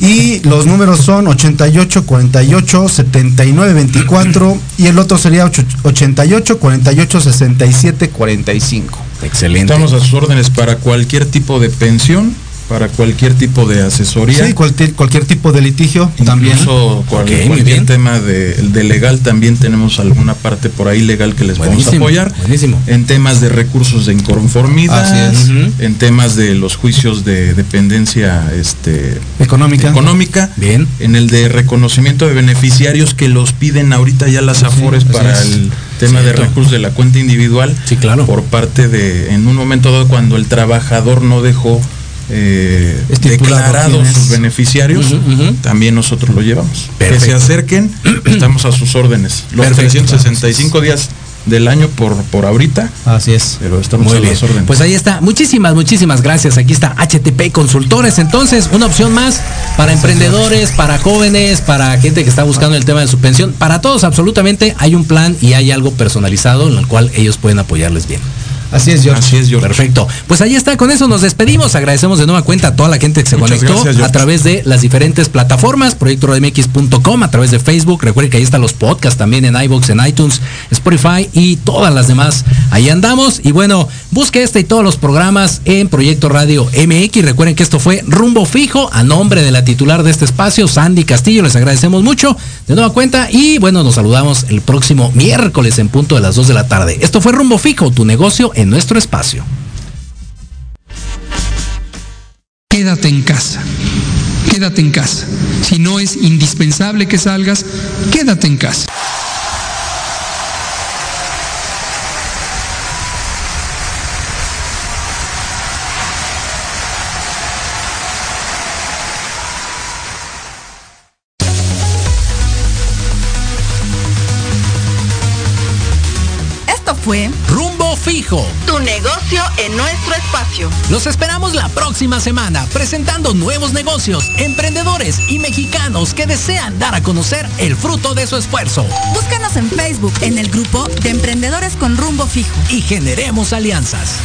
y los números son 88 48 79 24 y el otro sería 88 48 67 45. Excelente. Estamos a sus órdenes para cualquier tipo de pensión para cualquier tipo de asesoría. Sí, cualquier, cualquier tipo de litigio también. Incluso cualquier tema de, legal también tenemos alguna parte por ahí legal que les vamos a apoyar. Buenísimo. En temas de recursos de inconformidad, en temas de los juicios de dependencia este, económica. económica. Bien. En el de reconocimiento de beneficiarios que los piden ahorita ya las afores para el tema de recursos de la cuenta individual. Sí, claro. Por parte de, en un momento dado cuando el trabajador no dejó eh, declarados sus beneficiarios, también nosotros lo llevamos. Que se acerquen, estamos a sus órdenes. Los 365 días del año por, por ahorita. Así es. Pero estamos a las órdenes. Pues ahí está. Muchísimas, muchísimas gracias. Aquí está HTP Consultores. Entonces, una opción más para emprendedores, para jóvenes, para gente que está buscando el tema de su pensión. Para todos, absolutamente, hay un plan y hay algo personalizado en el cual ellos pueden apoyarles bien. Así es, George. Así es, George. Perfecto. Pues ahí está, con eso nos despedimos. Agradecemos de nueva cuenta a toda la gente que se Muchas conectó gracias, a través de las diferentes plataformas, proyectorodmx.com, a través de Facebook. Recuerden que ahí están los podcasts también en iBox, en iTunes, Spotify y todas las demás. Ahí andamos. Y bueno, busque este y todos los programas en Proyecto Radio MX. Recuerden que esto fue Rumbo Fijo a nombre de la titular de este espacio, Sandy Castillo. Les agradecemos mucho de nueva cuenta y bueno, nos saludamos el próximo miércoles en punto de las 2 de la tarde. Esto fue Rumbo Fijo, tu negocio en nuestro espacio. Quédate en casa. Quédate en casa. Si no es indispensable que salgas, quédate en casa. Tu negocio en nuestro espacio. Los esperamos la próxima semana presentando nuevos negocios, emprendedores y mexicanos que desean dar a conocer el fruto de su esfuerzo. Búscanos en Facebook en el grupo de Emprendedores con Rumbo Fijo. Y generemos alianzas.